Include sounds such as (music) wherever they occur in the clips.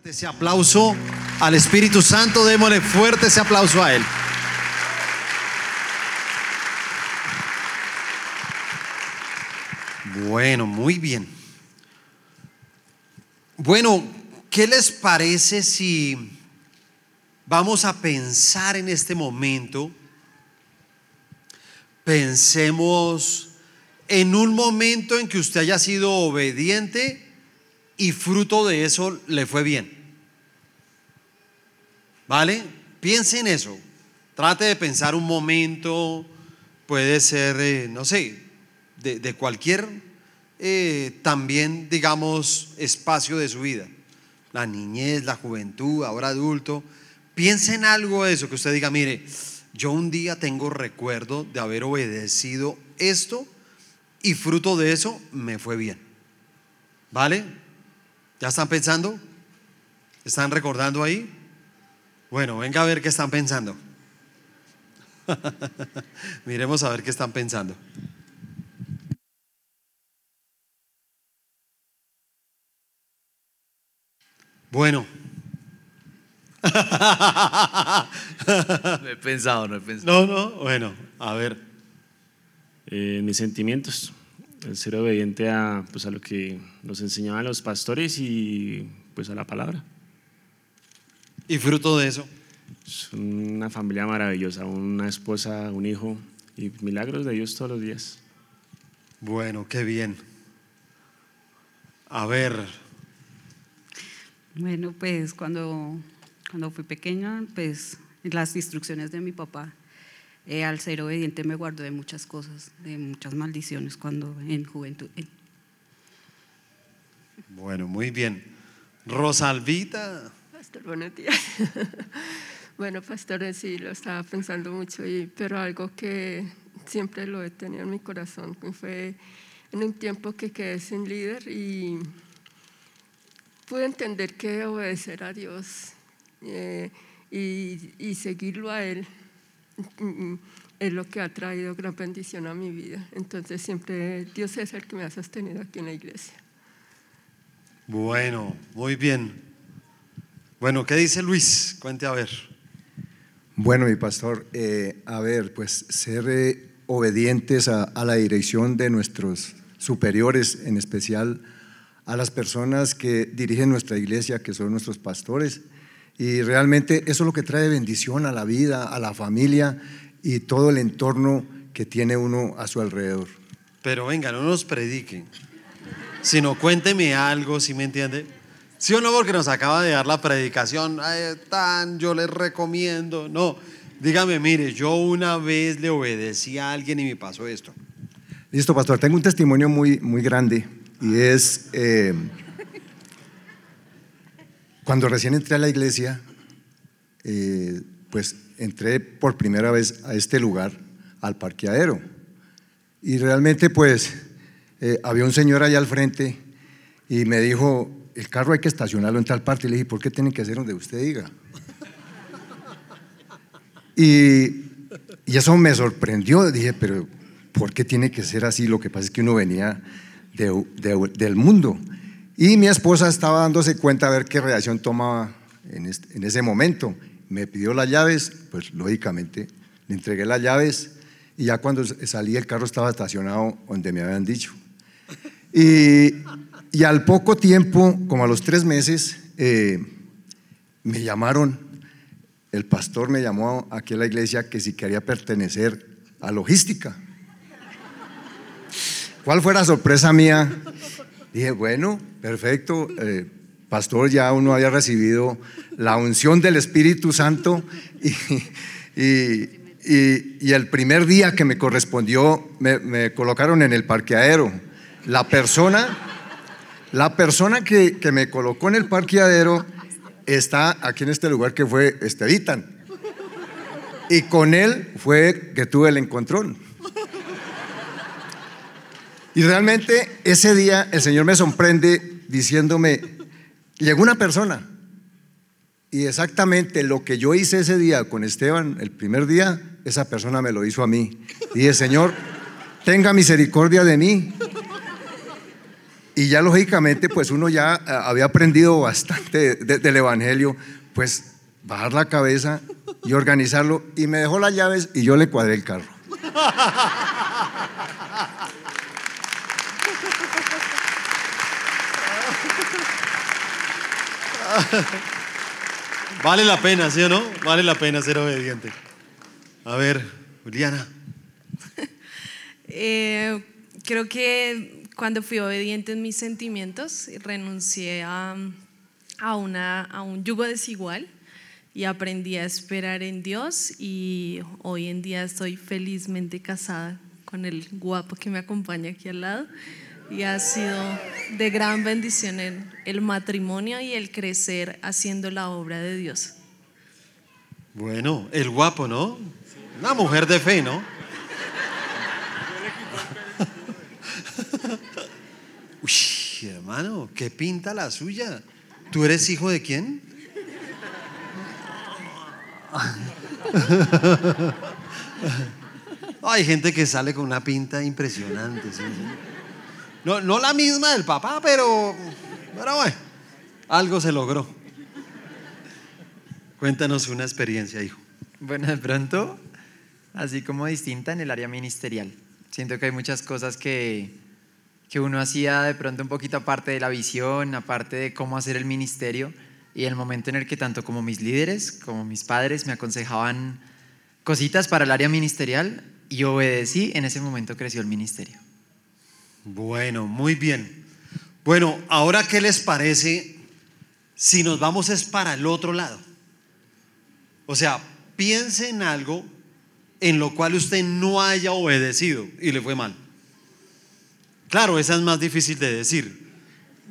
fuerte ese aplauso al Espíritu Santo, démosle fuerte ese aplauso a Él. Bueno, muy bien. Bueno, ¿qué les parece si vamos a pensar en este momento? Pensemos en un momento en que usted haya sido obediente y fruto de eso le fue bien. ¿Vale? Piense en eso. Trate de pensar un momento, puede ser, eh, no sé, de, cualquier eh, también, digamos, espacio de su vida. La niñez, la juventud, ahora adulto. Piense en algo de eso que usted diga, mire, yo un día tengo recuerdo de haber obedecido esto y fruto de eso me fue bien. ¿Vale? ¿Ya están pensando? ¿Están recordando ahí? Bueno, venga a ver qué están pensando. (laughs) Miremos a ver qué están pensando. Bueno. (laughs) no he pensado, no he pensado. No, no, bueno, a ver. Eh, mis sentimientos, el ser obediente a, pues, a lo que nos enseñaban los pastores y pues a la palabra. ¿Y fruto de eso? Es una familia maravillosa, una esposa, un hijo y milagros de Dios todos los días. Bueno, qué bien. A ver, bueno, pues cuando, cuando fui pequeña, pues las instrucciones de mi papá, eh, al ser obediente me guardó de muchas cosas, de muchas maldiciones cuando en juventud. Bueno, muy bien. Rosalvita. Pastor, buenos días. (laughs) bueno, pastor, sí, lo estaba pensando mucho, y, pero algo que siempre lo he tenido en mi corazón fue en un tiempo que quedé sin líder y pude entender que obedecer a Dios eh, y, seguirlo a Él es lo que ha traído gran bendición a mi vida. Entonces siempre Dios es el que me ha sostenido aquí en la iglesia. Bueno, muy bien. Bueno, ¿qué dice Luis? Cuente a ver. Bueno, mi pastor, eh, a ver, pues ser eh, obedientes a, a la dirección de nuestros superiores, en especial a las personas que dirigen nuestra iglesia, que son nuestros pastores. Y realmente eso es lo que trae bendición a la vida, a la familia y todo el entorno que tiene uno a su alrededor. Pero venga, no nos prediquen, sino cuénteme algo, si me entiende. Sí o no, porque nos acaba de dar la predicación, tan, yo les recomiendo. No, dígame, mire, yo una vez le obedecí a alguien y me pasó esto. Listo, pastor, tengo un testimonio muy, muy grande y es eh, cuando recién entré a la iglesia, eh, pues entré por primera vez a este lugar, al parqueadero. Y realmente pues eh, había un señor allá al frente y me dijo, el carro hay que estacionarlo en tal parte. Y le dije, ¿por qué tienen que hacer donde usted diga? Y, y eso me sorprendió. Dije, pero ¿por qué tiene que ser así? Lo que pasa es que uno venía del mundo. Y mi esposa estaba dándose cuenta a ver qué reacción tomaba en, ese momento. Me pidió las llaves, pues lógicamente le entregué las llaves y ya cuando salí el carro estaba estacionado donde me habían dicho. Y, y al poco tiempo, como a los tres meses, eh, me llamaron, el pastor me llamó aquí a la iglesia que si quería pertenecer a logística. ¿Cuál fue la sorpresa mía? Dije, bueno, perfecto, eh, pastor, ya uno había recibido la unción del Espíritu Santo (laughs) y, el primer día que me correspondió me, colocaron en el parqueadero. La persona, la persona que, que, me colocó en el parqueadero está aquí en este lugar que fue Estevitan. Y con él fue que tuve el encontrón. Y realmente ese día el Señor me sorprende diciéndome, llegó una persona y exactamente lo que yo hice ese día con Esteban, el primer día, esa persona me lo hizo a mí. Y dije, Señor, tenga misericordia de mí. Y ya lógicamente, pues uno ya eh, había aprendido bastante de- del Evangelio, pues bajar la cabeza y organizarlo. Y me dejó las llaves y yo le cuadré el carro. (laughs) Vale la pena, ¿sí o no? Vale la pena ser obediente. A ver, Juliana. (laughs) Eh, creo que cuando fui obediente en mis sentimientos, renuncié a, a, una, a un yugo desigual y aprendí a esperar en Dios y hoy en día estoy felizmente casada con el guapo que me acompaña aquí al lado y ha sido de gran bendición el, el matrimonio y el crecer haciendo la obra de Dios. Bueno, el guapo, ¿no? Una mujer de fe, ¿no? (laughs) Uy, hermano, ¿qué pinta la suya? ¿Tú eres hijo de quién? (laughs) Hay gente que sale con una pinta impresionante. ¿sí? No, no la misma del papá, pero, pero bueno, algo se logró. Cuéntanos una experiencia, hijo. Bueno, de pronto, así como distinta en el área ministerial. Siento que hay muchas cosas que, que uno hacía de pronto un poquito aparte de la visión, aparte de cómo hacer el ministerio, y el momento en el que tanto como mis líderes como mis padres me aconsejaban cositas para el área ministerial y obedecí, en ese momento creció el ministerio. Bueno, muy bien. Bueno, ahora qué les parece si nos vamos es para el otro lado. O sea, piense en algo en lo cual usted no haya obedecido y le fue mal. Claro, esa es más difícil de decir.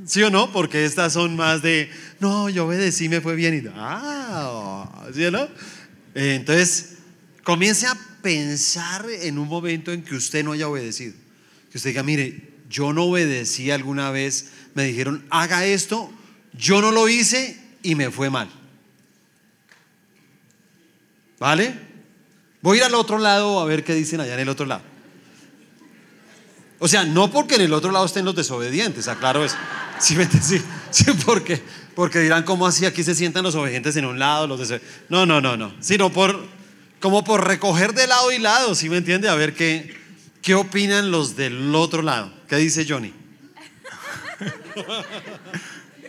¿Sí o no? Porque estas son más de, no, yo obedecí, me fue bien. Y, ah, ¿sí o no? Entonces, comience a pensar en un momento en que usted no haya obedecido. Que usted diga, mire, yo no obedecí alguna vez, me dijeron, haga esto, yo no lo hice y me fue mal. ¿Vale? Voy a ir al otro lado a ver qué dicen allá en el otro lado. O sea, no porque en el otro lado estén los desobedientes, aclaro eso. (laughs) Sí, sí, sí, porque, porque dirán, ¿cómo así aquí se sientan los obedientes en un lado? Los deso- no, no, no, no. Sino por, como por recoger de lado y lado, ¿sí me entiende? A ver qué, qué opinan los del otro lado. ¿Qué dice Johnny? (laughs)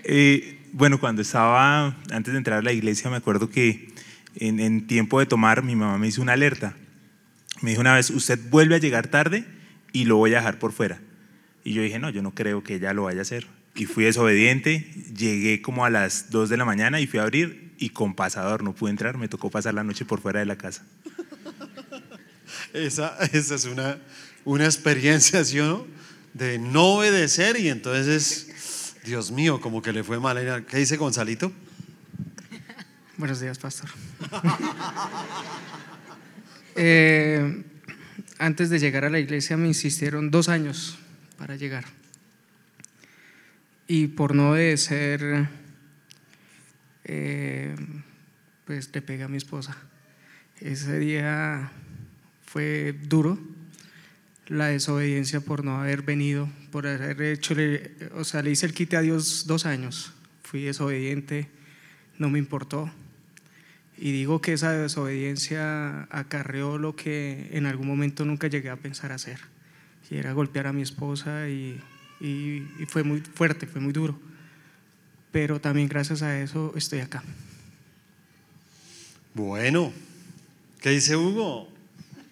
Eh, bueno, cuando estaba, antes de entrar a la iglesia, me acuerdo que en, en tiempo de tomar, mi mamá me hizo una alerta. Me dijo una vez, usted vuelve a llegar tarde y lo voy a dejar por fuera. Y yo dije, no, yo no creo que ella lo vaya a hacer. Y fui desobediente, llegué como a las 2 de la mañana y fui a abrir y con pasador no pude entrar, me tocó pasar la noche por fuera de la casa. Esa, esa es una, una experiencia, ¿sí o no? De no obedecer y entonces, Dios mío, como que le fue mal. ¿Qué dice Gonzalito? Buenos días, pastor. (laughs) Eh, antes de llegar a la iglesia me insistieron dos años para llegar. Y por no obedecer, eh, pues le pegué a mi esposa. Ese día fue duro, la desobediencia por no haber venido, por haber hecho, o sea, le hice el quite a Dios dos años. Fui desobediente, no me importó. Y digo que esa desobediencia acarreó lo que en algún momento nunca llegué a pensar hacer, y era golpear a mi esposa y, y- y fue muy fuerte, fue muy duro. Pero también gracias a eso estoy acá. Bueno, ¿qué dice Hugo?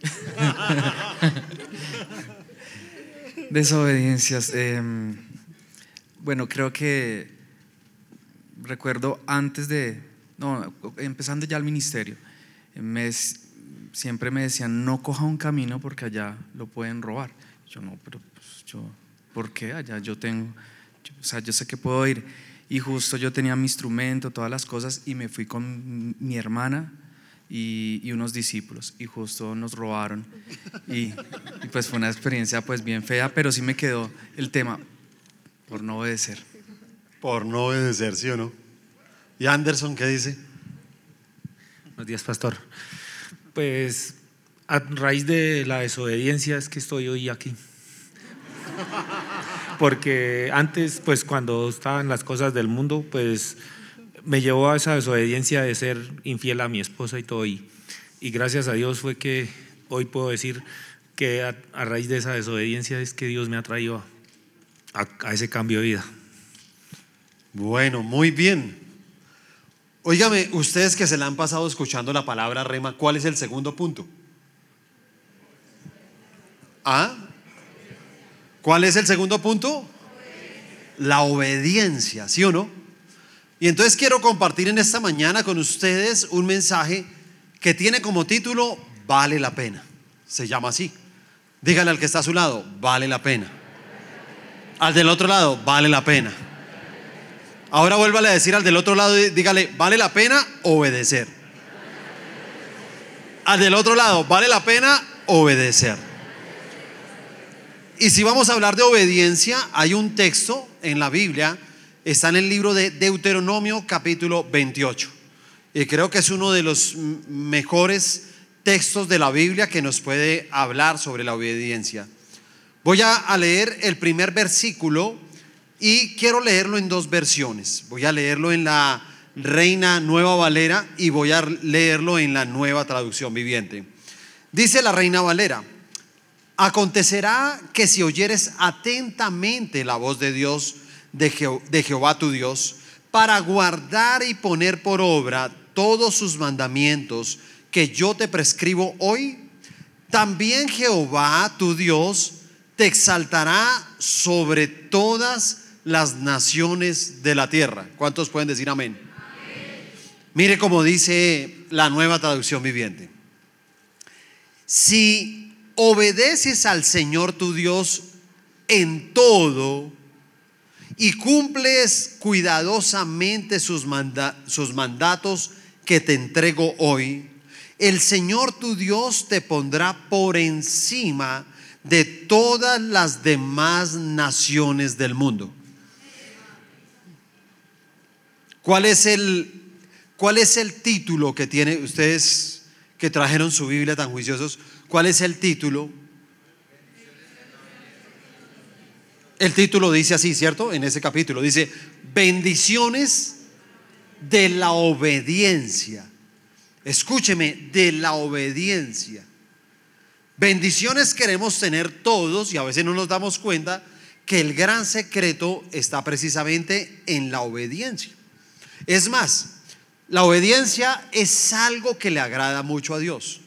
(laughs) Desobediencias. em, bueno, creo que recuerdo antes de, no, empezando ya el ministerio, me siempre me decían, no coja un camino porque allá lo pueden robar. Yo no, pero pues, yo, ¿por qué? Allá yo tengo, yo- o sea, yo sé que puedo ir. Y justo yo tenía mi instrumento, todas las cosas, y me fui con mi hermana y, y unos discípulos, y justo nos robaron. Y, y pues fue una experiencia pues bien fea, pero sí me quedó el tema por no obedecer. Por no obedecer, ¿sí o no? ¿Y Anderson qué dice? Buenos días, pastor. Pues a raíz de la desobediencia es que estoy hoy aquí. porque antes, pues cuando estaban las cosas del mundo, pues me llevó a esa desobediencia de ser infiel a mi esposa y todo. Y, y gracias a Dios fue que hoy puedo decir que a, raíz de esa desobediencia es que Dios me ha traído a, a ese cambio de vida. Bueno, muy bien. Óigame, ustedes que se la han pasado escuchando la palabra rema, ¿cuál es el segundo punto? ¿Ah? ¿Cuál es el segundo punto? La obediencia, ¿sí o no? Y entonces quiero compartir en esta mañana con ustedes un mensaje que tiene como título Vale la pena. Se llama así. Dígale al que está a su lado, vale la pena. Al del otro lado, vale la pena. Ahora vuélvale a decir al del otro lado, dígale, ¿vale la pena obedecer? Al del otro lado, ¿vale la pena obedecer? Y si vamos a hablar de obediencia, hay un texto en la Biblia, está en el libro de Deuteronomio capítulo 28. Y creo que es uno de los mejores textos de la Biblia que nos puede hablar sobre la obediencia. Voy a leer el primer versículo y quiero leerlo en dos versiones. Voy a leerlo en la Reina Nueva Valera y voy a leerlo en la Nueva Traducción Viviente. Dice la Reina Valera, acontecerá que si oyeres atentamente la voz de Dios, de, de Jehová tu Dios, para guardar y poner por obra todos sus mandamientos que yo te prescribo hoy, también Jehová tu Dios te exaltará sobre todas las naciones de la tierra. ¿Cuántos pueden decir amén? Mire como dice la nueva traducción viviente. Si obedeces al Señor tu Dios en todo y cumples cuidadosamente sus, mandatos que te entrego hoy, el Señor tu Dios te pondrá por encima de todas las demás naciones del mundo. ¿Cuál es el, cuál es el título que tiene ustedes que trajeron su Biblia tan juiciosos? ¿Cuál es el título? El título dice así, ¿cierto? En ese capítulo dice, bendiciones de la obediencia. Escúcheme, de la obediencia. Bendiciones queremos tener todos y a veces no nos damos cuenta que el gran secreto está precisamente en la obediencia. Es más, la obediencia es algo que le agrada mucho a Dios.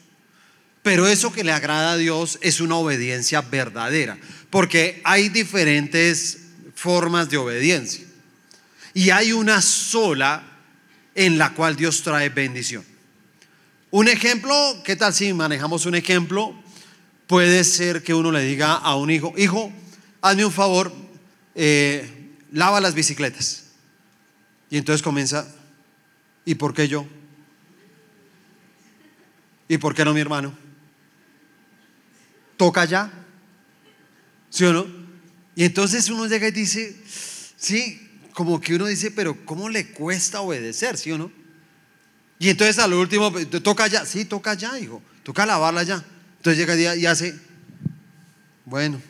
Pero eso que le agrada a Dios es una obediencia verdadera, porque hay diferentes formas de obediencia. Y hay una sola en la cual Dios trae bendición. Un ejemplo, ¿qué tal si manejamos un ejemplo? Puede ser que uno le diga a un hijo, hijo, hazme un favor, eh, lava las bicicletas. Y entonces comienza, ¿y por qué yo? ¿Y por qué no mi hermano? ¿Toca ya? ¿Sí o no? Y entonces uno llega y dice, sí, como que uno dice, pero ¿cómo le cuesta obedecer? ¿Sí o no? Y entonces al último, toca ya, sí, toca ya, hijo, toca lavarla ya. Entonces llega el día y hace, bueno,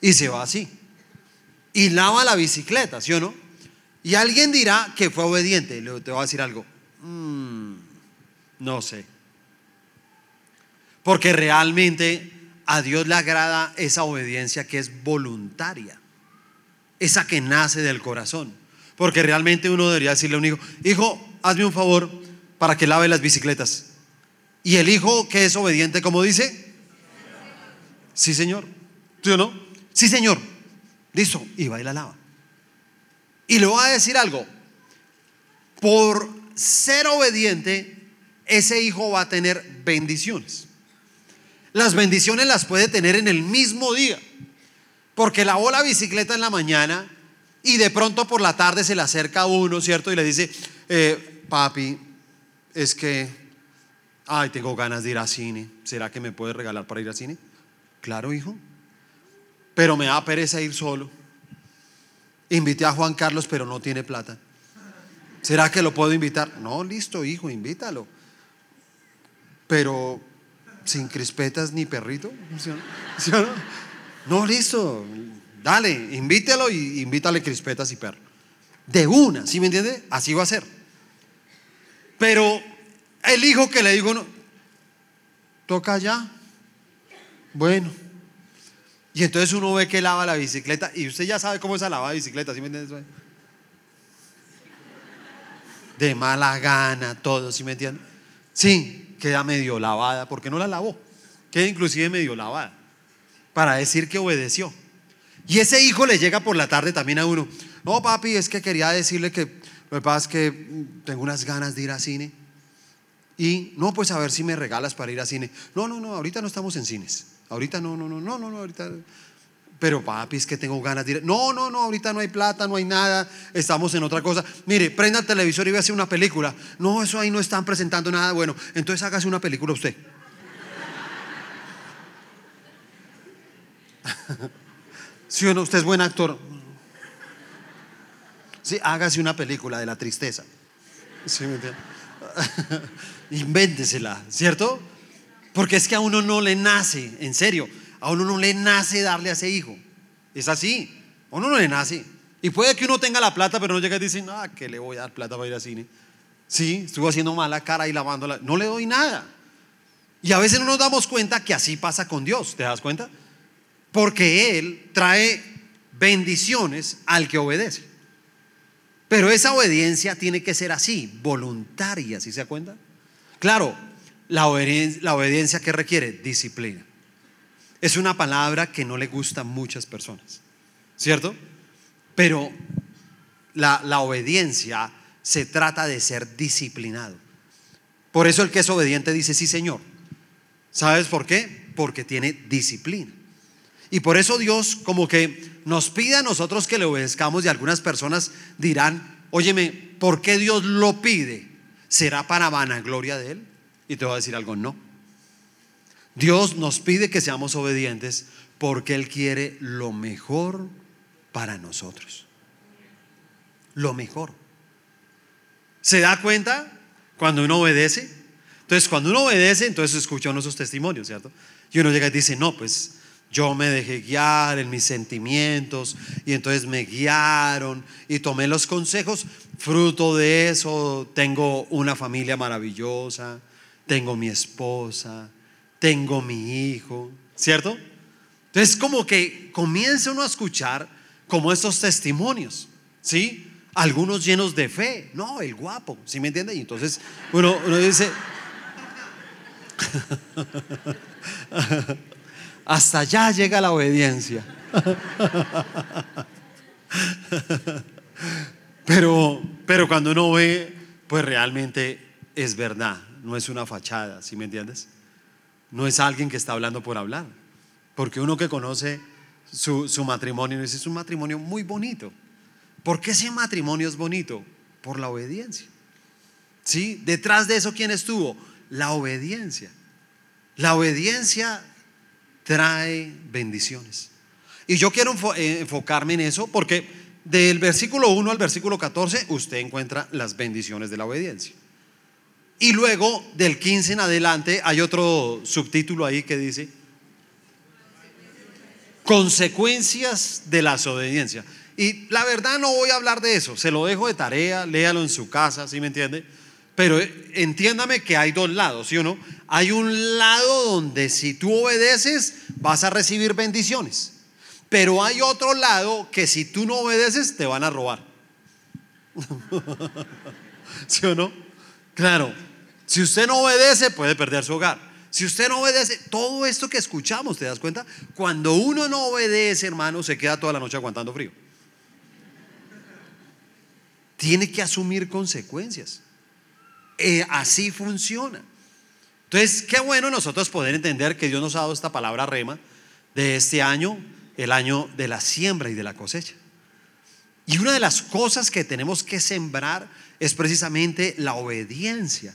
y se va así y lava la bicicleta, ¿sí o no? Y alguien dirá que fue obediente. Le te voy a decir algo. Mm, no sé. Porque realmente a Dios le agrada esa obediencia que es voluntaria. Esa que nace del corazón. Porque realmente uno debería decirle a un hijo, hijo, hazme un favor para que lave las bicicletas. Y el hijo que es obediente, como dice, sí señor. ¿Sí o no? Sí señor. Listo, y va y la lava. Y le voy a decir algo. Por ser obediente, ese hijo va a tener bendiciones. Las bendiciones las puede tener en el mismo día. Porque lavó la bicicleta en la mañana y de pronto por la tarde se le acerca uno, ¿cierto? Y le dice, eh, papi, es que, ay, tengo ganas de ir al cine. ¿Será que me puede regalar para ir al cine? Claro, hijo pero me da pereza ir solo. Invité a Juan Carlos, pero no tiene plata. ¿Será que lo puedo invitar? No, listo, hijo, invítalo. Pero sin crispetas ni perrito. ¿Sí o no? ¿Sí o no? Listo. Dale, invítelo y invítale crispetas y perro. De una, ¿sí me entiende? Así va a ser. Pero el hijo que le digo, no, toca ya. Bueno. Y entonces uno ve que lava la bicicleta y usted ya sabe cómo es la lava de bicicleta, ¿sí me entiende? De mala gana, todo, ¿sí me entiende? Sí, queda medio lavada, porque no la lavó. Queda inclusive medio lavada, para decir que obedeció. Y ese hijo le llega por la tarde también a uno. No, papi, es que quería decirle que lo que pasa es que mm, tengo unas ganas de ir a cine. Y no, pues a ver si me regalas para ir a cine. No, no, no, ahorita no estamos en cines. Ahorita no, no, no, no, no, no, ahorita. Pero papi, es que tengo ganas de ir. No, no, no, ahorita no hay plata, no hay nada. Estamos en otra cosa. Mire, prenda el televisor y ve a hacer una película. No, eso ahí no están presentando nada. Bueno, entonces hágase una película usted. (laughs) ¿Sí o no? Usted es buen actor. Sí, hágase una película de la tristeza. ¿Sí me entiende? (laughs) Invéntesela, ¿cierto? Porque es que a uno no le nace, en serio, a uno no le nace darle a ese hijo. Es así, a uno no le nace. Y puede que uno tenga la plata, pero no llega y dice, no, que le voy a dar plata para ir al cine. Sí, estuvo haciendo mala cara y lavándola. No le doy nada. Y a veces no nos damos cuenta que así pasa con Dios, ¿te das cuenta? Porque Él trae bendiciones al que obedece. Pero esa obediencia tiene que ser así, voluntaria, ¿sí se da cuenta? Claro, la obediencia que requiere disciplina. Es una palabra que no le gusta a muchas personas, ¿cierto? Pero la, la obediencia se trata de ser disciplinado. Por eso el que es obediente dice, sí, Señor. ¿Sabes por qué? Porque tiene disciplina. Y por eso Dios como que nos pide a nosotros que le obedezcamos y algunas personas dirán, óyeme, ¿por qué Dios lo pide? ¿Será para vanagloria de Él? Y te voy a decir algo, no. Dios nos pide que seamos obedientes porque Él quiere lo mejor para nosotros. Lo mejor. ¿Se da cuenta cuando uno obedece? Entonces, cuando uno obedece, entonces escucha nuestros testimonios, ¿cierto? Y uno llega y dice, no, pues yo me dejé guiar en mis sentimientos y entonces me guiaron y tomé los consejos. Fruto de eso tengo una familia maravillosa, tengo mi esposa, tengo mi hijo, ¿cierto? Entonces como que comienza uno a escuchar como estos testimonios, ¿sí? Algunos llenos de fe, no, el guapo, ¿sí me entiende? Y entonces uno, uno dice... (laughs) Hasta allá llega la obediencia. (laughs) Pero, pero cuando uno ve, pues realmente es verdad, no es una fachada, ¿sí me entiendes? No es alguien que está hablando por hablar. Porque uno que conoce su, su matrimonio es un matrimonio muy bonito. ¿Por qué ese matrimonio es bonito? Por la obediencia. ¿Sí? Detrás de eso, ¿quién estuvo? La obediencia. La obediencia trae bendiciones. Y yo quiero eh, enfocarme en eso porque del versículo 1 al versículo 14 usted encuentra las bendiciones de la obediencia. Y luego del 15 en adelante hay otro subtítulo ahí que dice consecuencias de la desobediencia. Y la verdad no voy a hablar de eso, se lo dejo de tarea, léalo en su casa, ¿sí me entiende? Pero entiéndame que hay dos lados, ¿sí o no? Hay un lado donde si tú obedeces vas a recibir bendiciones. Pero hay otro lado que si tú no obedeces te van a robar. (laughs) ¿Sí o no? Claro. Si usted no obedece puede perder su hogar. Si usted no obedece, todo esto que escuchamos, ¿te das cuenta? Cuando uno no obedece, hermano, se queda toda la noche aguantando frío. Tiene que asumir consecuencias. Eh, así funciona. Entonces, qué bueno nosotros poder entender que Dios nos ha dado esta palabra rema de este año, el año de la siembra y de la cosecha. Y una de las cosas que tenemos que sembrar es precisamente la obediencia.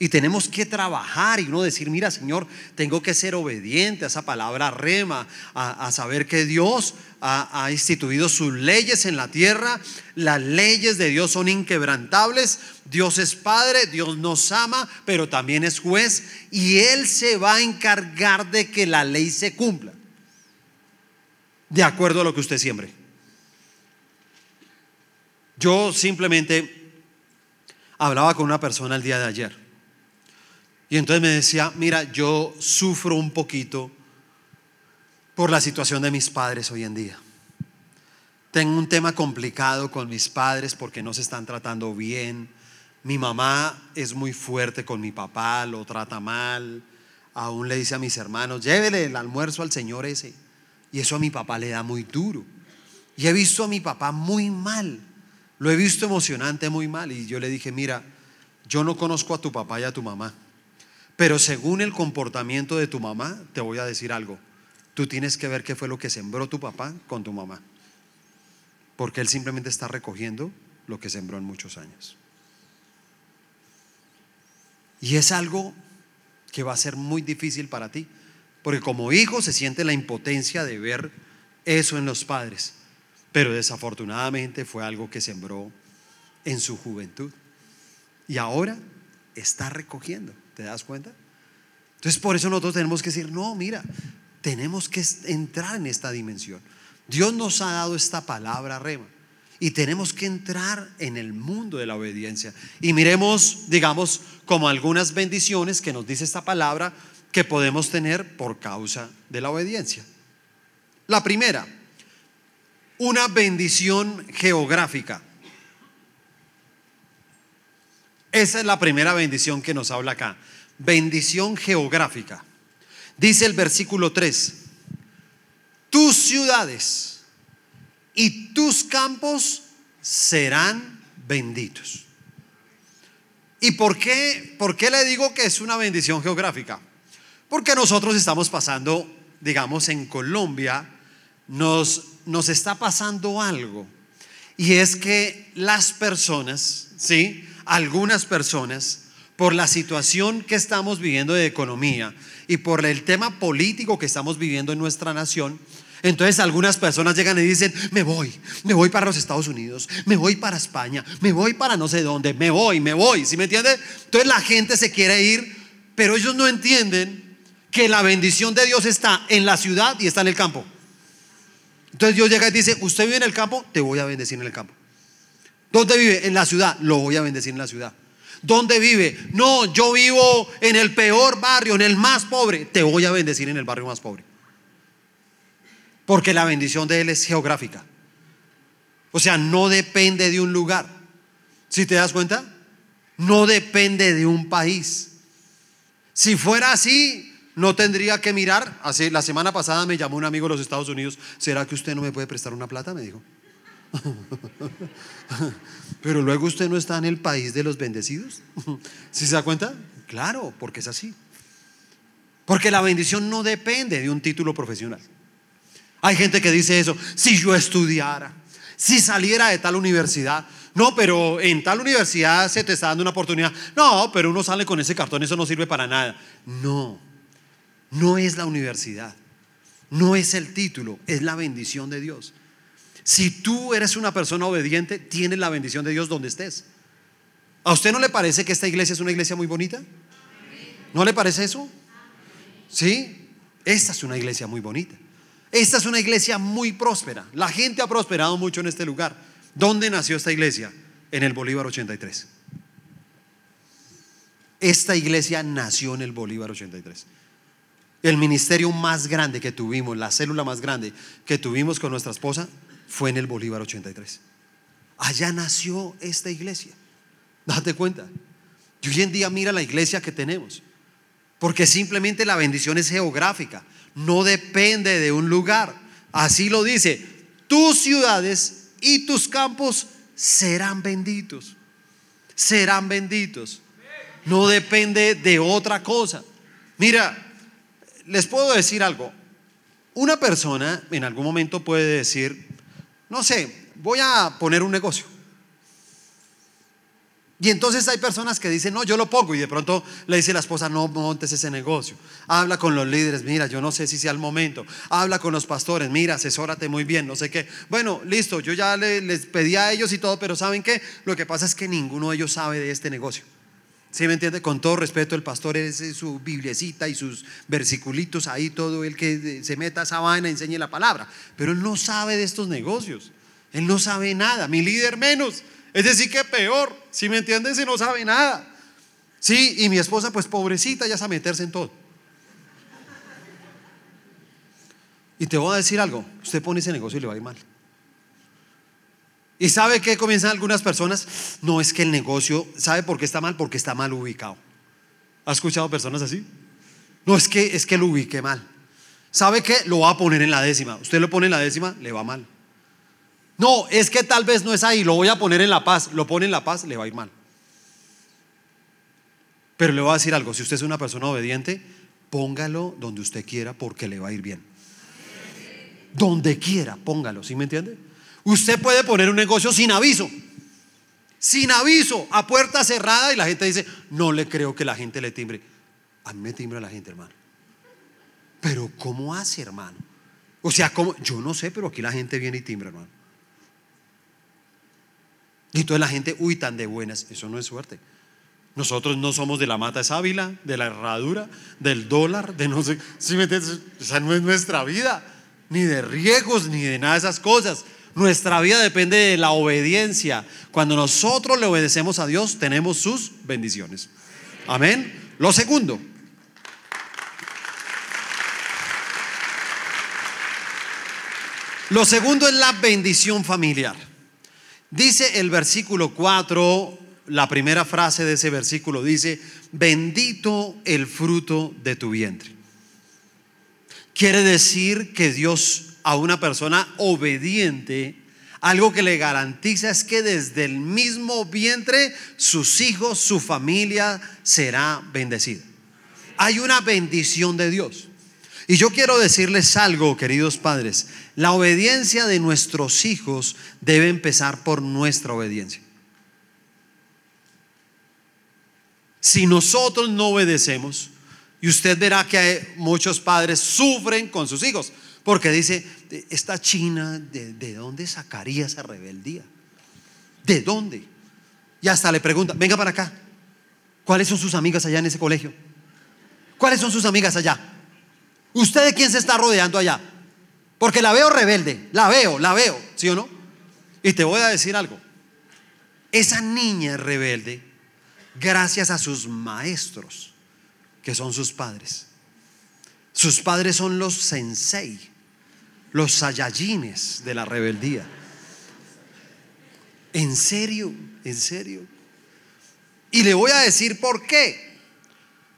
Y tenemos que trabajar y uno decir, mira Señor, tengo que ser obediente a esa palabra rema, a, a saber que Dios ha, ha, instituido sus leyes en la tierra. Las leyes de Dios son inquebrantables. Dios es Padre, Dios nos ama, pero también es juez. Y Él se va a encargar de que la ley se cumpla. De acuerdo a lo que usted siembre. Yo simplemente hablaba con una persona el día de ayer. Y entonces me decía, mira, yo sufro un poquito por la situación de mis padres hoy en día. Tengo un tema complicado con mis padres porque no se están tratando bien. Mi mamá es muy fuerte con mi papá, lo trata mal. Aún le dice a mis hermanos, llévele el almuerzo al señor ese. Y eso a mi papá le da muy duro. Y he visto a mi papá muy mal. Lo he visto emocionante muy mal. Y yo le dije, mira, yo no conozco a tu papá y a tu mamá. Pero según el comportamiento de tu mamá, te voy a decir algo. Tú tienes que ver qué fue lo que sembró tu papá con tu mamá. Porque él simplemente está recogiendo lo que sembró en muchos años. Y es algo que va a ser muy difícil para ti. Porque como hijo se siente la impotencia de ver eso en los padres. Pero desafortunadamente fue algo que sembró en su juventud. Y ahora está recogiendo. ¿Te das cuenta? Entonces por eso nosotros tenemos que decir, no, mira, tenemos que entrar en esta dimensión. Dios nos ha dado esta palabra rema y tenemos que entrar en el mundo de la obediencia. Y miremos, digamos, como algunas bendiciones que nos dice esta palabra que podemos tener por causa de la obediencia. La primera, una bendición geográfica. Esa es la primera bendición que nos habla acá. Bendición geográfica. Dice el versículo 3, tus ciudades y tus campos serán benditos. ¿Y por qué, por qué le digo que es una bendición geográfica? Porque nosotros estamos pasando, digamos, en Colombia, nos, nos está pasando algo. Y es que las personas, ¿sí? algunas personas, por la situación que estamos viviendo de economía y por el tema político que estamos viviendo en nuestra nación, entonces algunas personas llegan y dicen, me voy, me voy para los Estados Unidos, me voy para España, me voy para no sé dónde, me voy, me voy, ¿sí me entiende? Entonces la gente se quiere ir, pero ellos no entienden que la bendición de Dios está en la ciudad y está en el campo. Entonces Dios llega y dice, usted vive en el campo, te voy a bendecir en el campo. ¿Dónde vive? En la ciudad. Lo voy a bendecir en la ciudad. ¿Dónde vive? No, yo vivo en el peor barrio, en el más pobre. Te voy a bendecir en el barrio más pobre. Porque la bendición de Él es geográfica. O sea, no depende de un lugar. Si te das cuenta? No depende de un país. Si fuera así, no tendría que mirar. Así, la semana pasada me llamó un amigo de los Estados Unidos. ¿Será que usted no me puede prestar una plata? Me dijo. (laughs) Pero luego usted no está en el país de los bendecidos. (laughs) ¿Sí se da cuenta? Claro, porque es así. Porque la bendición no depende de un título profesional. Hay gente que dice eso, si yo estudiara, si saliera de tal universidad, no, pero en tal universidad se te está dando una oportunidad. No, pero uno sale con ese cartón, eso no sirve para nada. No, no es la universidad, no es el título, es la bendición de Dios. Si tú eres una persona obediente, tienes la bendición de Dios donde estés. ¿A usted no le parece que esta iglesia es una iglesia muy bonita? ¿No le parece eso? Sí, esta es una iglesia muy bonita. Esta es una iglesia muy próspera. La gente ha prosperado mucho en este lugar. ¿Dónde nació esta iglesia? En el Bolívar 83. Esta iglesia nació en el Bolívar 83. El ministerio más grande que tuvimos, la célula más grande que tuvimos con nuestra esposa, fue en el Bolívar 83. Allá nació esta iglesia. Date cuenta. Y hoy en día mira la iglesia que tenemos. Porque simplemente la bendición es geográfica. No depende de un lugar. Así lo dice. Tus ciudades y tus campos serán benditos. Serán benditos. No depende de otra cosa. Mira, les puedo decir algo. Una persona en algún momento puede decir, no sé, voy a poner un negocio. Y entonces hay personas que dicen, no, yo lo pongo. Y de pronto le dice la esposa, no montes ese negocio. Habla con los líderes, mira, yo no sé si sea el momento. Habla con los pastores, mira, asesórate muy bien, no sé qué. Bueno, listo, yo ya les pedí a ellos y todo, pero ¿saben qué? Lo que pasa es que ninguno de ellos sabe de este negocio. ¿Sí me entiende? Con todo respeto, el pastor es su bibliecita y sus versiculitos ahí, todo el que se meta a esa vaina enseñe la palabra. Pero él no sabe de estos negocios. Él no sabe nada. Mi líder menos. Es decir, que peor, si me entiendes, si no sabe nada. Sí, y mi esposa, pues pobrecita, ya sabe meterse en todo. Y te voy a decir algo, usted pone ese negocio y le va a ir mal. ¿Y sabe qué comienzan algunas personas? No es que el negocio, ¿sabe por qué está mal? Porque está mal ubicado. ¿Ha escuchado personas así? No, es que, es que lo ubiqué mal. ¿Sabe qué? Lo va a poner en la décima. Usted lo pone en la décima, le va mal. No, es que tal vez no es ahí, lo voy a poner en La Paz. Lo pone en La Paz, le va a ir mal. Pero le voy a decir algo, si usted es una persona obediente, póngalo donde usted quiera porque le va a ir bien. Donde quiera, póngalo, ¿sí me entiende? Usted puede poner un negocio sin aviso. Sin aviso, a puerta cerrada y la gente dice, no le creo que la gente le timbre. A mí me timbra la gente, hermano. Pero ¿cómo hace, hermano? O sea, ¿cómo? yo no sé, pero aquí la gente viene y timbra, hermano. Y entonces la gente, uy, tan de buenas, eso no es suerte. Nosotros no somos de la mata de sábila, de la herradura, del dólar, de no sé, si me entiendes? Esa no es nuestra vida, ni de riesgos, ni de nada de esas cosas. Nuestra vida depende de la obediencia. Cuando nosotros le obedecemos a Dios, tenemos sus bendiciones. Amén. Lo segundo. Lo segundo es la bendición familiar. Dice el versículo 4, la primera frase de ese versículo dice, bendito el fruto de tu vientre. Quiere decir que Dios a una persona obediente, algo que le garantiza es que desde el mismo vientre sus hijos, su familia será bendecida. Hay una bendición de Dios. Y yo quiero decirles algo, queridos padres. La obediencia de nuestros hijos debe empezar por nuestra obediencia. Si nosotros no obedecemos, y usted verá que muchos padres sufren con sus hijos, porque dice, esta China, ¿de, ¿de, dónde sacaría esa rebeldía? ¿De dónde? Y hasta le pregunta, venga para acá, ¿cuáles son sus amigas allá en ese colegio? ¿Cuáles son sus amigas allá? ¿Usted quién se está rodeando allá? Porque la veo rebelde, la veo, la veo, ¿sí o no? Y te voy a decir algo. Esa niña es rebelde gracias a sus maestros, que son sus padres. Sus padres son los sensei, los sayajines de la rebeldía. En serio, en serio. Y le voy a decir por qué.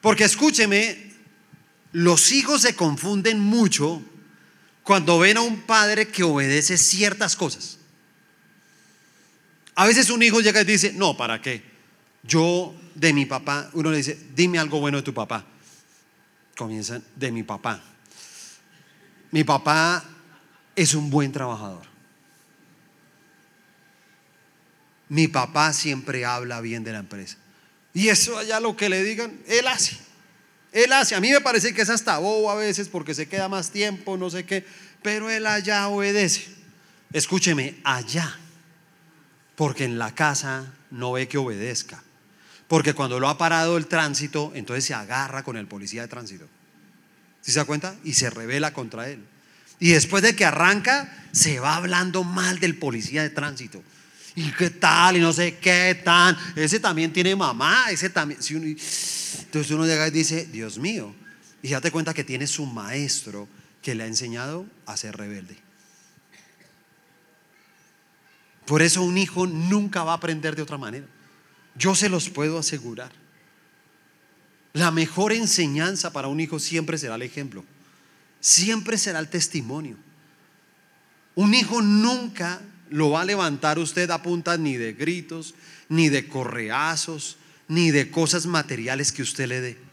Porque escúcheme, los hijos se confunden mucho cuando ven a un padre que obedece ciertas cosas. A veces un hijo llega y dice, no, ¿para qué? Yo de mi papá, uno le dice, dime algo bueno de tu papá. Comienzan de mi papá. Mi papá es un buen trabajador. Mi papá siempre habla bien de la empresa. Y eso allá lo que le digan, él hace. Él hace, a mí me parece que es hasta bobo a veces porque se queda más tiempo, no sé qué, pero él allá obedece. Escúcheme, allá, porque en la casa no ve que obedezca. Porque cuando lo ha parado el tránsito, entonces se agarra con el policía de tránsito. ¿Sí se da cuenta? Y se revela contra él. Y después de que arranca, se va hablando mal del policía de tránsito. ¿Y qué tal? Y no sé qué tal. Ese también tiene mamá, ese también. Entonces uno llega y dice, Dios mío, y ya te cuenta que tiene su maestro que le ha enseñado a ser rebelde. Por eso un hijo nunca va a aprender de otra manera. Yo se los puedo asegurar. La mejor enseñanza para un hijo siempre será el ejemplo. Siempre será el testimonio. Un hijo nunca lo va a levantar usted a punta ni de gritos, ni de correazos, ni de cosas materiales que usted le dé.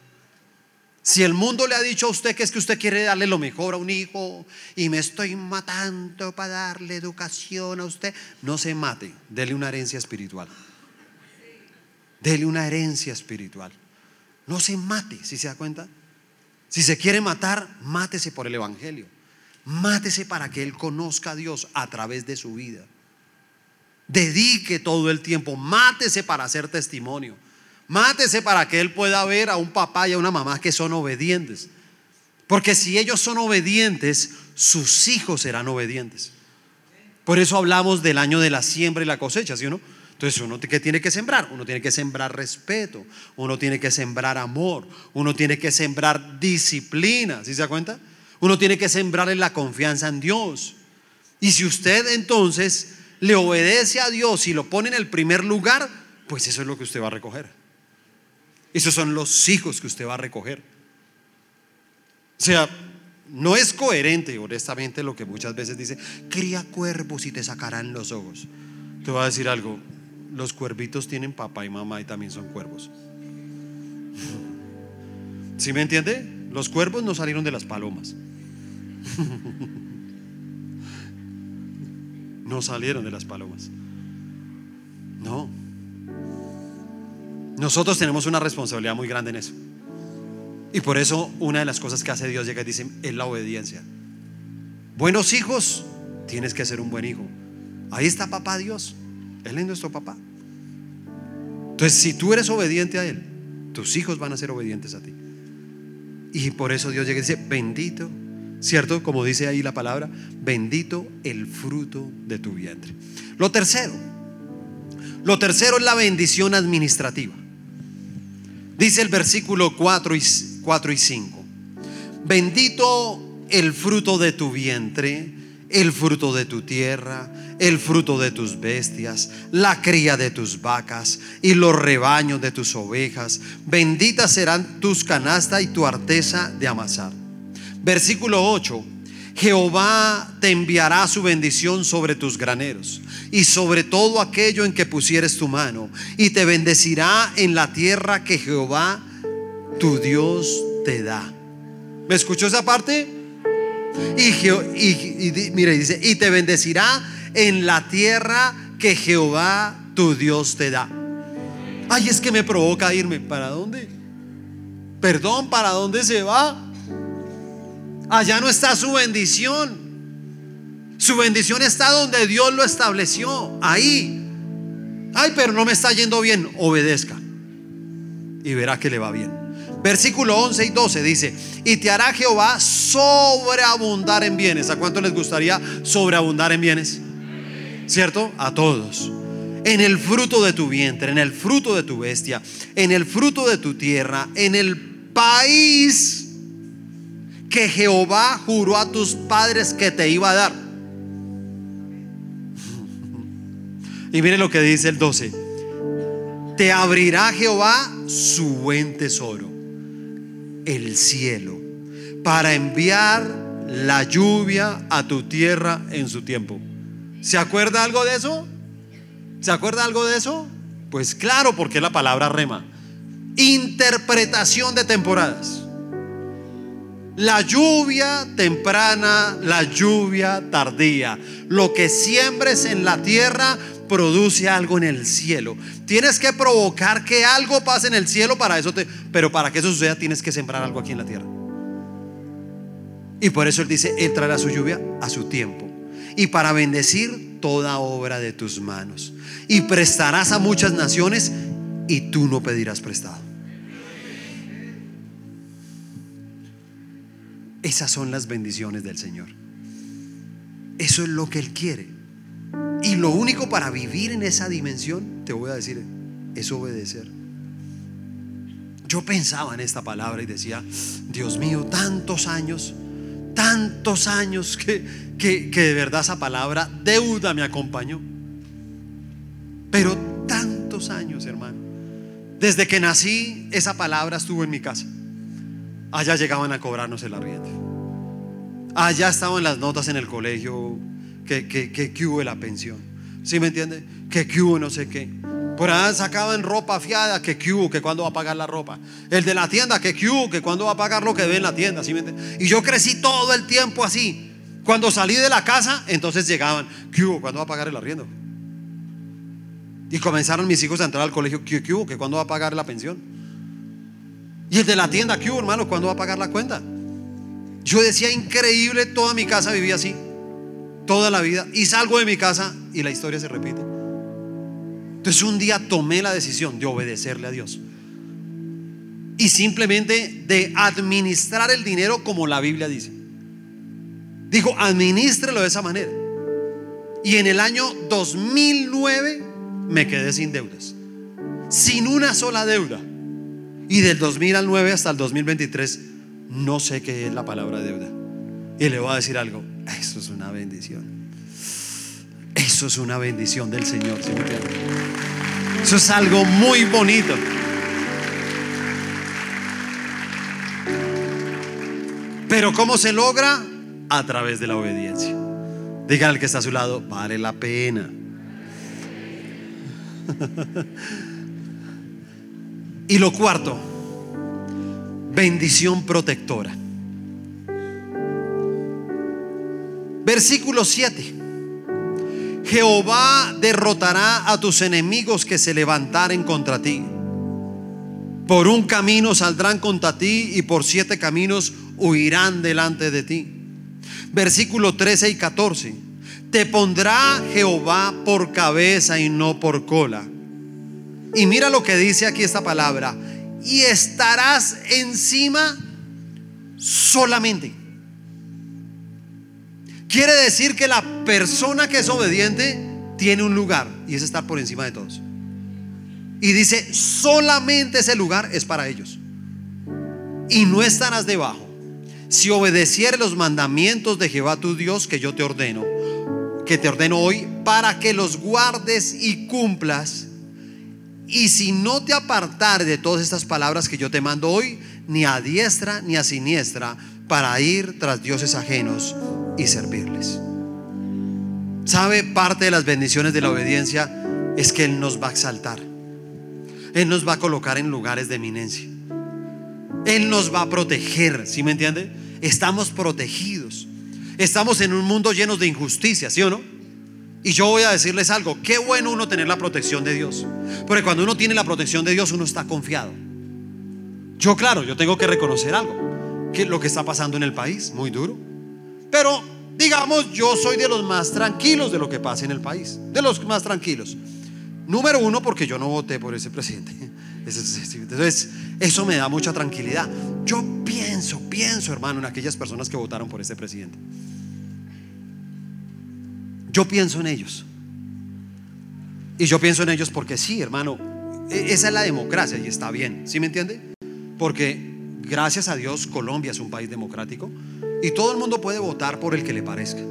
Si el mundo le ha dicho a usted que es que usted quiere darle lo mejor a un hijo y me estoy matando para darle educación a usted, no se mate, dele una herencia espiritual. Dele una herencia espiritual. No se mate, si se da cuenta. Si se quiere matar, mátese por el Evangelio. Mátese para que Él conozca a Dios a través de su vida. Dedique todo el tiempo, mátese para hacer testimonio. Mátese para que Él pueda ver a un papá y a una mamá que son obedientes. Porque si ellos son obedientes, sus hijos serán obedientes. Por eso hablamos del año de la siembra y la cosecha, ¿sí o no? Entonces, uno que tiene que sembrar, uno tiene que sembrar respeto, uno tiene que sembrar amor, uno tiene que sembrar disciplina, ¿sí se da cuenta? Uno tiene que sembrar la confianza en Dios. Y si usted entonces le obedece a Dios y lo pone en el primer lugar, pues eso es lo que usted va a recoger. Esos son los hijos que usted va a recoger. O sea, no es coherente, honestamente, lo que muchas veces dice, cría cuervos y te sacarán los ojos. Te voy a decir algo, los cuervitos tienen papá y mamá y también son cuervos. ¿Sí me entiende? Los cuervos no salieron de las palomas. (laughs) No salieron de las palomas. No. Nosotros tenemos una responsabilidad muy grande en eso. Y por eso una de las cosas que hace Dios llega y dice es la obediencia. Buenos hijos, tienes que ser un buen hijo. Ahí está papá Dios. Él es nuestro papá. Entonces, si tú eres obediente a Él, tus hijos van a ser obedientes a ti. Y por eso Dios llega y dice, bendito, ¿cierto? Como dice ahí la palabra, bendito el fruto de tu vientre. Lo tercero, lo tercero es la bendición administrativa. Dice el versículo 4 y, 4 y 5. Bendito el fruto de tu vientre, el fruto de tu tierra, el fruto de tus bestias, la cría de tus vacas y los rebaños de tus ovejas. Benditas serán tus canastas y tu arteza de amasar. Versículo 8. Jehová te enviará su bendición sobre tus graneros y sobre todo aquello en que pusieres tu mano, y te bendecirá en la tierra que Jehová tu Dios te da. ¿Me escuchó esa parte? Y, y, mire, dice, y te bendecirá en la tierra que Jehová tu Dios te da. Ay, es que me provoca irme. ¿Para dónde? Perdón, ¿para dónde se va? Allá no está su bendición. Su bendición está donde Dios lo estableció, ahí. Ay, pero no me está yendo bien. Obedezca y verá que le va bien. Versículo 11 y 12 dice, y te hará Jehová sobreabundar en bienes. ¿A cuánto les gustaría sobreabundar en bienes? ¿Cierto? A todos. En el fruto de tu vientre, en el fruto de tu bestia, en el fruto de tu tierra, en el país que Jehová juró a tus padres que te iba a dar. Y mire lo que dice el 12. Te abrirá Jehová su buen tesoro, el cielo, para enviar la lluvia a tu tierra en su tiempo. ¿Se acuerda algo de eso? ¿Se acuerda algo de eso? Pues claro, porque la palabra rema. Interpretación de temporadas. La lluvia temprana, la lluvia tardía. Lo que siembres en la tierra produce algo en el cielo. Tienes que provocar que algo pase en el cielo para eso te, pero para que eso suceda tienes que sembrar algo aquí en la tierra. Y por eso él dice, él traerá su lluvia a su tiempo y para bendecir toda obra de tus manos. Y prestarás a muchas naciones y tú no pedirás prestado. Esas son las bendiciones del Señor. Eso es lo que Él quiere. Lo único para vivir en esa dimensión, te voy a decir, es obedecer. Yo pensaba en esta palabra y decía, Dios mío, tantos años, tantos años que, que, que de verdad esa palabra deuda me acompañó. Pero tantos años, hermano. Desde que nací, esa palabra estuvo en mi casa. Allá llegaban a cobrarnos el arriendo. Allá estaban las notas en el colegio que, que, que, hubo la pensión. ¿Sí me entiende? Que, que no sé qué. Por allá sacaban ropa fiada, que que que cuando va a pagar la ropa. El de la tienda, que que que cuando va a pagar lo que ve en la tienda. ¿sí me entiende? Y yo crecí todo el tiempo así. Cuando salí de la casa, entonces llegaban, que cuando va a pagar el arriendo. Y comenzaron mis hijos a entrar al colegio. ¿Qué, qué hubo? ¿Que cuándo va a pagar la pensión? Y el de la tienda, ¿qué hubo, hermano? ¿Cuándo va a pagar la cuenta? Yo decía, increíble, toda mi casa vivía así. Toda la vida. Y salgo de mi casa y la historia se repite. Entonces un día tomé la decisión de obedecerle a Dios. Y simplemente de administrar el dinero como la Biblia dice. Dijo, administrelo de esa manera. Y en el año 2009 me quedé sin deudas. Sin una sola deuda. Y del 2009 hasta el 2023 no sé qué es la palabra deuda. Y le voy a decir algo. Eso es una bendición. Eso es una bendición del Señor. ¿sí? Eso es algo muy bonito. Pero ¿cómo se logra? A través de la obediencia. Diga al que está a su lado, vale la pena. (laughs) y lo cuarto, bendición protectora. Versículo 7. Jehová derrotará a tus enemigos que se levantaren contra ti. Por un camino saldrán contra ti y por siete caminos huirán delante de ti. Versículo 13 y 14. Te pondrá Jehová por cabeza y no por cola. Y mira lo que dice aquí esta palabra. Y estarás encima solamente. Quiere decir que la persona que es obediente tiene un lugar y es estar por encima de todos. Y dice, solamente ese lugar es para ellos. Y no estarás debajo. Si obedecieres los mandamientos de Jehová tu Dios que yo te ordeno, que te ordeno hoy, para que los guardes y cumplas. Y si no te apartares de todas estas palabras que yo te mando hoy, ni a diestra ni a siniestra, para ir tras dioses ajenos y servirles. ¿Sabe? Parte de las bendiciones de la obediencia es que Él nos va a exaltar. Él nos va a colocar en lugares de eminencia. Él nos va a proteger, ¿sí me entiende? Estamos protegidos. Estamos en un mundo lleno de injusticia, ¿sí o no? Y yo voy a decirles algo, qué bueno uno tener la protección de Dios. Porque cuando uno tiene la protección de Dios, uno está confiado. Yo, claro, yo tengo que reconocer algo, que lo que está pasando en el país, muy duro. Pero, digamos, yo soy de los más tranquilos de lo que pasa en el país, de los más tranquilos. Número uno, porque yo no voté por ese presidente. (laughs) Entonces, eso me da mucha tranquilidad. Yo pienso, pienso, hermano, en aquellas personas que votaron por ese presidente. Yo pienso en ellos. Y yo pienso en ellos porque sí, hermano, e-, esa es la democracia y está bien, ¿sí me entiende? Porque gracias a Dios Colombia es un país democrático y todo el mundo puede votar por el que le parezca.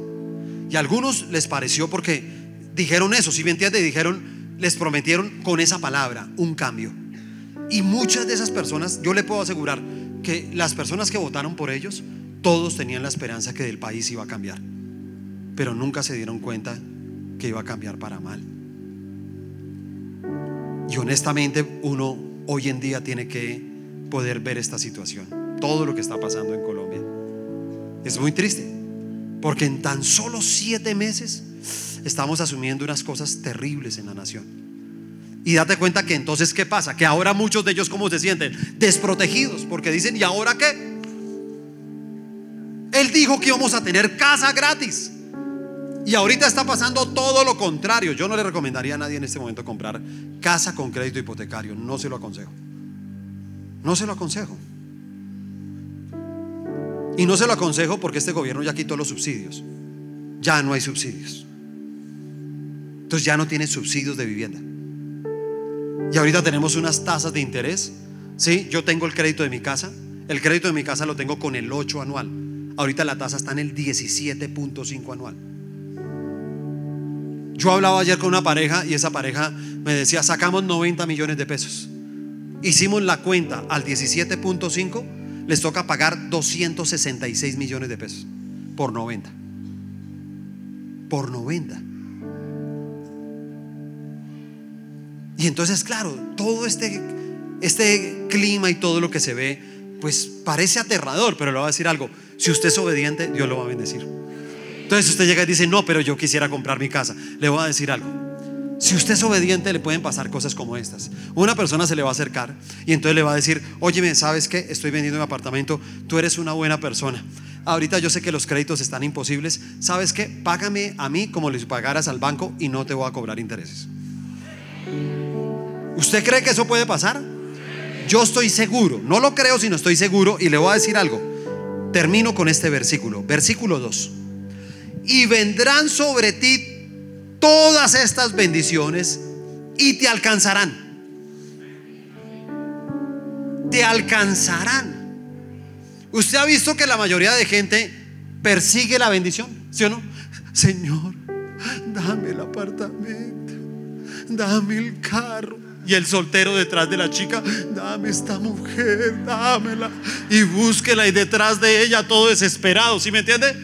Y a algunos les pareció porque dijeron eso, ¿sí me entiende? Dijeron, les prometieron con esa palabra un cambio. Y muchas de esas personas, yo le puedo asegurar que las personas que votaron por ellos, todos tenían la esperanza que el país iba a cambiar, pero nunca se dieron cuenta que iba a cambiar para mal. Y honestamente uno hoy en día tiene que poder ver esta situación, todo lo que está pasando en Colombia. Es muy triste, porque en tan solo siete meses estamos asumiendo unas cosas terribles en la nación. Y date cuenta que entonces, ¿qué pasa? Que ahora muchos de ellos, ¿cómo se sienten? Desprotegidos, porque dicen, ¿y ahora qué? Él dijo que íbamos a tener casa gratis. Y ahorita está pasando todo lo contrario. Yo no le recomendaría a nadie en este momento comprar casa con crédito hipotecario. No se lo aconsejo. No se lo aconsejo. Y no se lo aconsejo porque este gobierno ya quitó los subsidios. Ya no hay subsidios. Entonces ya no tiene subsidios de vivienda. Y ahorita tenemos unas tasas de interés. Sí, yo tengo el crédito de mi casa. El crédito de mi casa lo tengo con el 8 anual. Ahorita la tasa está en el 17.5 anual. Yo hablaba ayer con una pareja y esa pareja me decía, sacamos 90 millones de pesos. Hicimos la cuenta al 17.5, les toca pagar 266 millones de pesos por 90. Por 90. Y entonces, claro, todo este, este clima y todo lo que se ve, pues parece aterrador, pero le voy a decir algo. Si usted es obediente, Dios lo va a bendecir. Entonces usted llega y dice, no, pero yo quisiera comprar mi casa. Le voy a decir algo. Si usted es obediente, le pueden pasar cosas como estas. Una persona se le va a acercar y entonces le va a decir, óyeme, ¿sabes qué? Estoy vendiendo mi apartamento, tú eres una buena persona. Ahorita yo sé que los créditos están imposibles. ¿Sabes qué? Págame a mí como les pagaras al banco y no te voy a cobrar intereses. ¿Usted cree que eso puede pasar? Yo estoy seguro, no lo creo, sino estoy seguro y le voy a decir algo. Termino con este versículo, versículo 2. Y vendrán sobre ti todas estas bendiciones y te alcanzarán. Te alcanzarán. Usted ha visto que la mayoría de gente persigue la bendición, ¿sí o no? (laughs) Señor, dame el apartamento, dame el carro. Y el soltero detrás de la chica, dame esta mujer, dámela. Y búsquela y detrás de ella todo desesperado, ¿sí me entiende?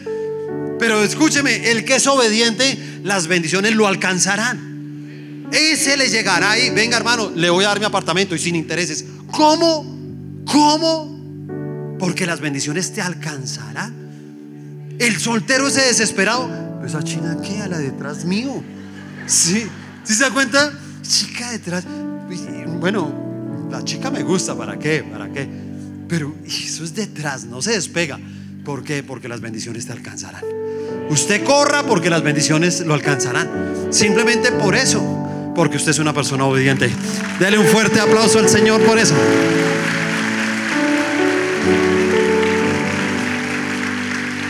Pero escúcheme, el que es obediente, las bendiciones lo alcanzarán. Ese le llegará y venga hermano, le voy a dar mi apartamento y sin intereses. ¿Cómo? ¿Cómo? Porque las bendiciones te alcanzarán. El soltero ese desesperado, esa china que a la detrás mío. Sí, ¿sí se da cuenta? Chica detrás. Bueno, la chica me gusta, ¿para qué? ¿Para qué? Pero eso es detrás, no se despega. ¿Por qué? Porque las bendiciones te alcanzarán. Usted corra porque las bendiciones lo alcanzarán. Simplemente por eso, porque usted es una persona obediente. Dele un fuerte aplauso al Señor por eso.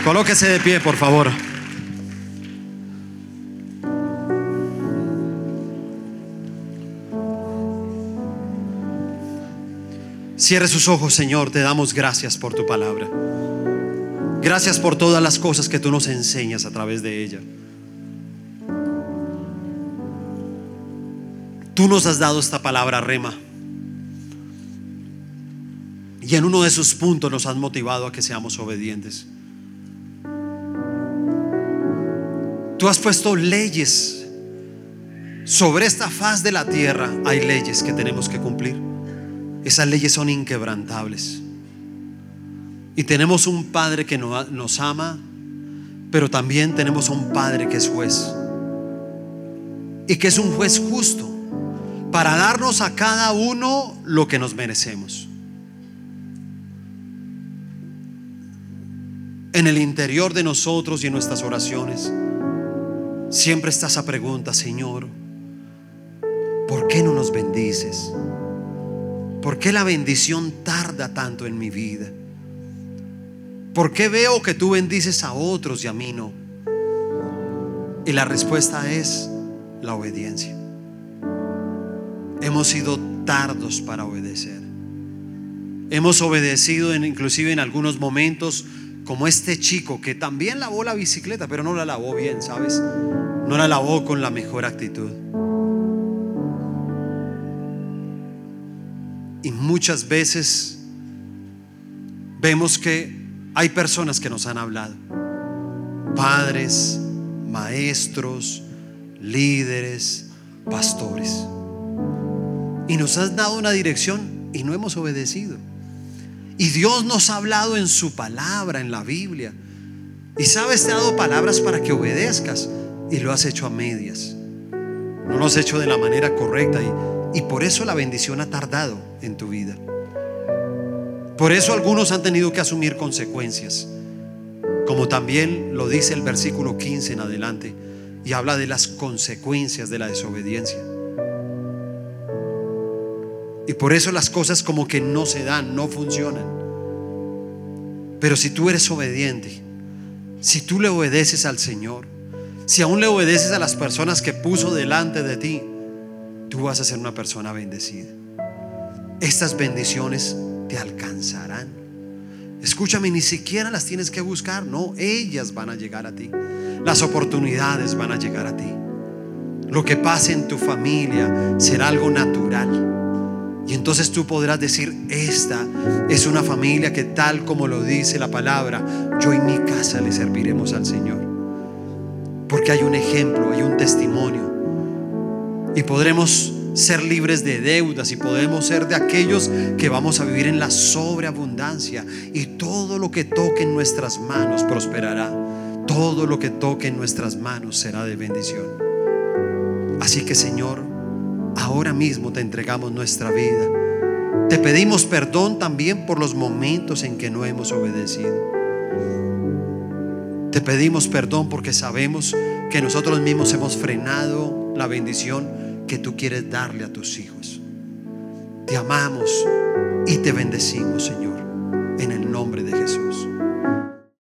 Colóquese de pie, por favor. Cierre sus ojos, Señor. Te damos gracias por tu palabra. Gracias por todas las cosas que tú nos enseñas a través de ella. Tú nos has dado esta palabra rema. Y en uno de sus puntos nos has motivado a que seamos obedientes. Tú has puesto leyes sobre esta faz de la tierra. Hay leyes que tenemos que cumplir. Esas leyes son inquebrantables. Y tenemos un Padre que nos ama, pero también tenemos un Padre que es juez. Y que es un juez justo para darnos a cada uno lo que nos merecemos. En el interior de nosotros y en nuestras oraciones, siempre está esa pregunta, Señor, ¿por qué no nos bendices? ¿Por qué la bendición tarda tanto en mi vida? ¿Por qué veo que tú bendices a otros y a mí no? Y la respuesta es la obediencia. Hemos sido tardos para obedecer. Hemos obedecido inclusive en algunos momentos como este chico que también lavó la bicicleta, pero no la lavó bien, ¿sabes? No la lavó con la mejor actitud. Y muchas veces vemos que hay personas que nos han hablado, padres, maestros, líderes, pastores. Y nos has dado una dirección y no hemos obedecido. Y Dios nos ha hablado en su palabra, en la Biblia. Y sabes, te ha dado palabras para que obedezcas y lo has hecho a medias. No lo has hecho de la manera correcta y, y por eso la bendición ha tardado en tu vida. Por eso algunos han tenido que asumir consecuencias, como también lo dice el versículo 15 en adelante, y habla de las consecuencias de la desobediencia. Y por eso las cosas como que no se dan, no funcionan. Pero si tú eres obediente, si tú le obedeces al Señor, si aún le obedeces a las personas que puso delante de ti, tú vas a ser una persona bendecida. Estas bendiciones te alcanzarán. Escúchame, ni siquiera las tienes que buscar, no, ellas van a llegar a ti. Las oportunidades van a llegar a ti. Lo que pase en tu familia será algo natural. Y entonces tú podrás decir, esta es una familia que tal como lo dice la palabra, yo y mi casa le serviremos al Señor. Porque hay un ejemplo, hay un testimonio. Y podremos ser libres de deudas y podemos ser de aquellos que vamos a vivir en la sobreabundancia. Y todo lo que toque en nuestras manos prosperará. Todo lo que toque en nuestras manos será de bendición. Así que Señor, ahora mismo te entregamos nuestra vida. Te pedimos perdón también por los momentos en que no hemos obedecido. Te pedimos perdón porque sabemos que nosotros mismos hemos frenado la bendición que tú quieres darle a tus hijos. Te amamos y te bendecimos, Señor, en el nombre de Jesús.